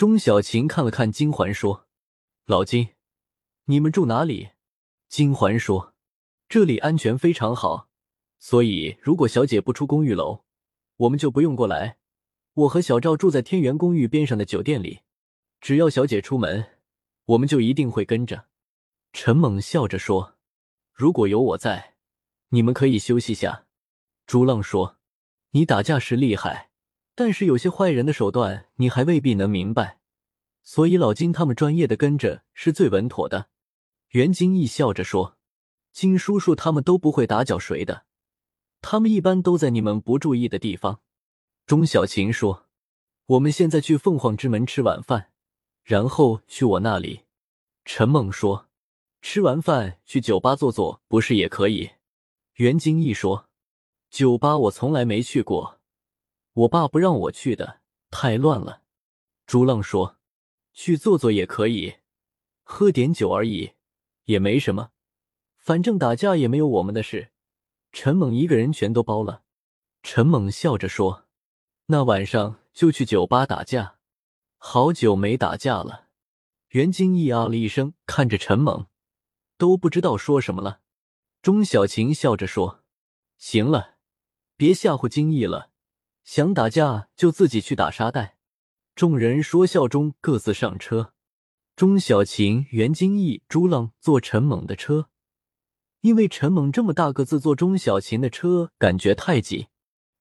钟小琴看了看金环，说：“老金，你们住哪里？”金环说：“这里安全非常好，所以如果小姐不出公寓楼，我们就不用过来。我和小赵住在天元公寓边上的酒店里，只要小姐出门，我们就一定会跟着。”陈猛笑着说：“如果有我在，你们可以休息下。”朱浪说：“你打架是厉害，但是有些坏人的手段你还未必能明白，所以老金他们专业的跟着是最稳妥的。”袁金义笑着说：“金叔叔他们都不会打搅谁的，他们一般都在你们不注意的地方。”钟小琴说：“我们现在去凤凰之门吃晚饭，然后去我那里。”陈猛说：“吃完饭去酒吧坐坐，不是也可以？”袁金义说。酒吧我从来没去过，我爸不让我去的，太乱了。朱浪说：“去坐坐也可以，喝点酒而已，也没什么，反正打架也没有我们的事。”陈猛一个人全都包了。陈猛笑着说：“那晚上就去酒吧打架，好久没打架了。”袁金义啊了一声，看着陈猛，都不知道说什么了。钟小琴笑着说：“行了。”别吓唬金毅了，想打架就自己去打沙袋。众人说笑中各自上车。钟小琴、袁金义、朱浪坐陈猛的车，因为陈猛这么大个子坐钟小琴的车感觉太挤。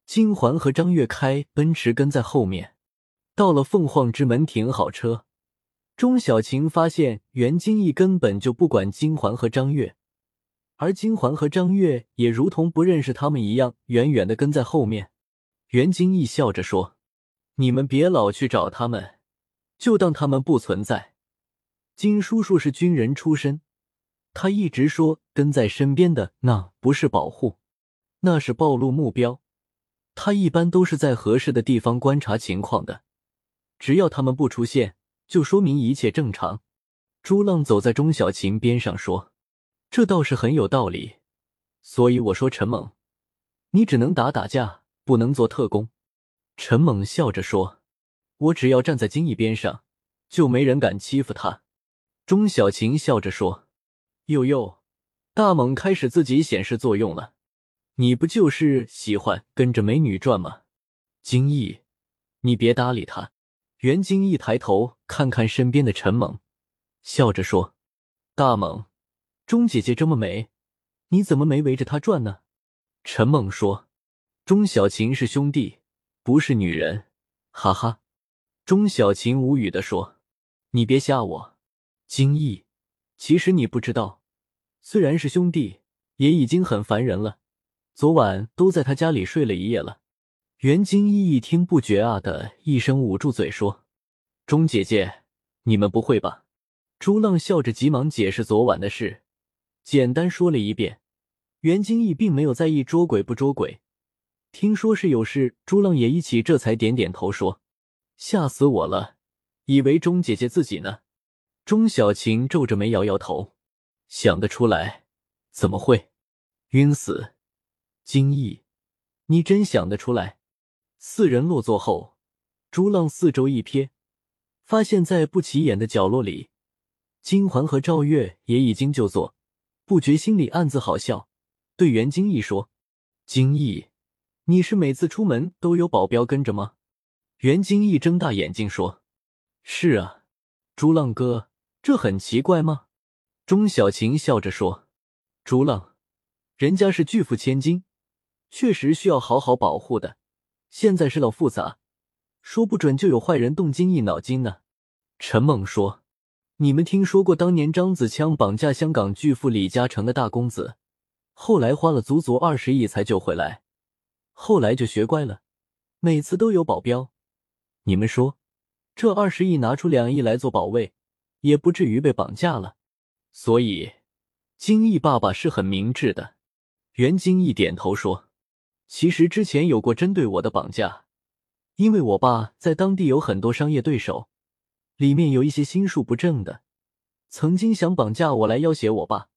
金环和张月开奔驰跟在后面。到了凤凰之门停好车，钟小琴发现袁金义根本就不管金环和张月。而金环和张月也如同不认识他们一样，远远的跟在后面。袁金义笑着说：“你们别老去找他们，就当他们不存在。”金叔叔是军人出身，他一直说跟在身边的那不是保护，那是暴露目标。他一般都是在合适的地方观察情况的，只要他们不出现，就说明一切正常。朱浪走在钟小琴边上说。这倒是很有道理，所以我说陈猛，你只能打打架，不能做特工。陈猛笑着说：“我只要站在金义边上，就没人敢欺负他。”钟小琴笑着说：“呦呦，大猛开始自己显示作用了，你不就是喜欢跟着美女转吗？”金义，你别搭理他。袁金一抬头看看身边的陈猛，笑着说：“大猛。”钟姐姐这么美，你怎么没围着她转呢？陈猛说：“钟小琴是兄弟，不是女人。”哈哈。钟小琴无语的说：“你别吓我。”金毅，其实你不知道，虽然是兄弟，也已经很烦人了。昨晚都在他家里睡了一夜了。袁金毅一听不觉啊的一声捂住嘴说：“钟姐姐，你们不会吧？”朱浪笑着急忙解释昨晚的事。简单说了一遍，袁金义并没有在意捉鬼不捉鬼。听说是有事，朱浪也一起，这才点点头说：“吓死我了，以为钟姐姐自己呢。”钟小琴皱着眉摇摇头：“想得出来？怎么会？晕死！”金义，你真想得出来？四人落座后，朱浪四周一瞥，发现在不起眼的角落里，金环和赵月也已经就坐。不觉心里暗自好笑，对袁金义说：“金义，你是每次出门都有保镖跟着吗？”袁金义睁大眼睛说：“是啊，朱浪哥，这很奇怪吗？”钟小琴笑着说：“朱浪，人家是巨富千金，确实需要好好保护的。现在世道复杂，说不准就有坏人动金义脑筋呢。”陈猛说。你们听说过当年张子强绑架香港巨富李嘉诚的大公子，后来花了足足二十亿才救回来，后来就学乖了，每次都有保镖。你们说，这二十亿拿出两亿来做保卫，也不至于被绑架了。所以，金毅爸爸是很明智的。袁金义点头说：“其实之前有过针对我的绑架，因为我爸在当地有很多商业对手。”里面有一些心术不正的，曾经想绑架我来要挟我爸，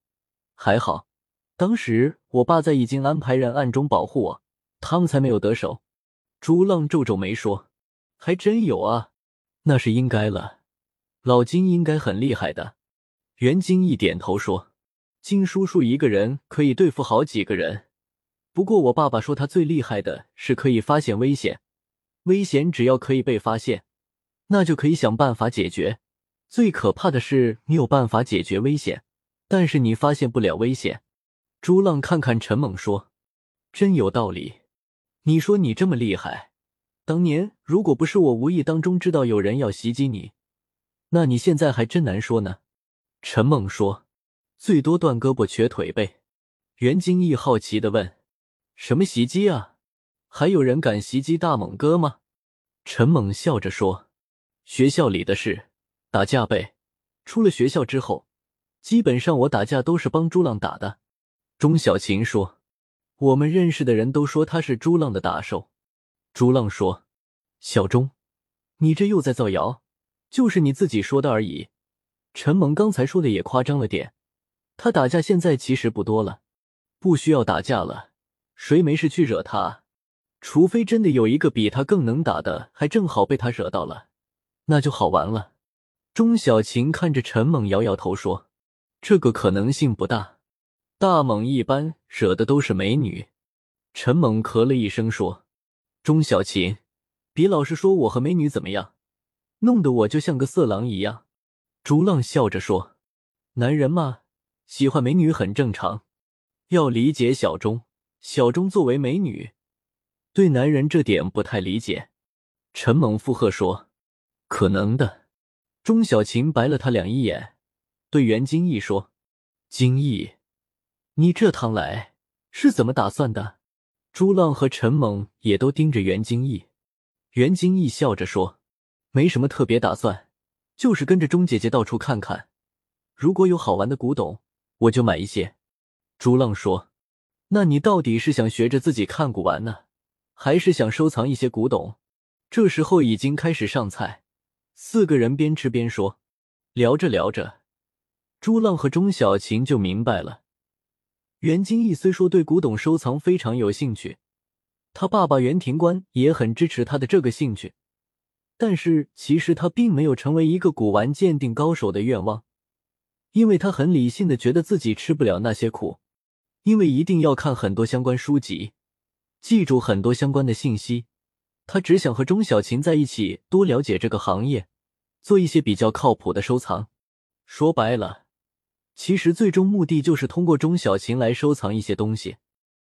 还好，当时我爸在已经安排人暗中保护我，他们才没有得手。朱浪皱皱眉说：“还真有啊，那是应该了，老金应该很厉害的。袁金一点头说：“金叔叔一个人可以对付好几个人，不过我爸爸说他最厉害的是可以发现危险，危险只要可以被发现，那就可以想办法解决。最可怕的是你有办法解决危险，但是你发现不了危险。”朱浪看看陈猛说：“真有道理。你说你这么厉害，当年如果不是我无意当中知道有人要袭击你，那你现在还真难说呢。”陈猛说：“最多断胳膊瘸腿呗。”袁金义好奇的问：“什么袭击啊？还有人敢袭击大猛哥吗？”陈猛笑着说：“学校里的事，打架呗。出了学校之后，基本上我打架都是帮朱浪打的。”钟小琴说：“我们认识的人都说他是朱浪的打手。”朱浪说：“小钟，你这又在造谣，就是你自己说的而已。”陈猛刚才说的也夸张了点，他打架现在其实不多了，不需要打架了。谁没事去惹他？除非真的有一个比他更能打的，还正好被他惹到了，那就好玩了。钟小琴看着陈猛，摇摇头说：“这个可能性不大。大猛一般惹的都是美女。”陈猛咳了一声说：“钟小琴，别老是说我和美女怎么样，弄得我就像个色狼一样。”朱浪笑着说：“男人嘛，喜欢美女很正常。要理解小钟，小钟作为美女，对男人这点不太理解。”陈猛附和说：“可能的。”钟小琴白了他两一眼，对袁金义说：“金义，你这趟来是怎么打算的？”朱浪和陈猛也都盯着袁金义。袁金义笑着说：“没什么特别打算。”就是跟着钟姐姐到处看看，如果有好玩的古董，我就买一些。朱浪说：“那你到底是想学着自己看古玩呢，还是想收藏一些古董？”这时候已经开始上菜，四个人边吃边说，聊着聊着，朱浪和钟小琴就明白了。袁金义虽说对古董收藏非常有兴趣，他爸爸袁庭官也很支持他的这个兴趣。但是其实他并没有成为一个古玩鉴定高手的愿望，因为他很理性的觉得自己吃不了那些苦，因为一定要看很多相关书籍，记住很多相关的信息。他只想和钟小琴在一起，多了解这个行业，做一些比较靠谱的收藏。说白了，其实最终目的就是通过钟小琴来收藏一些东西。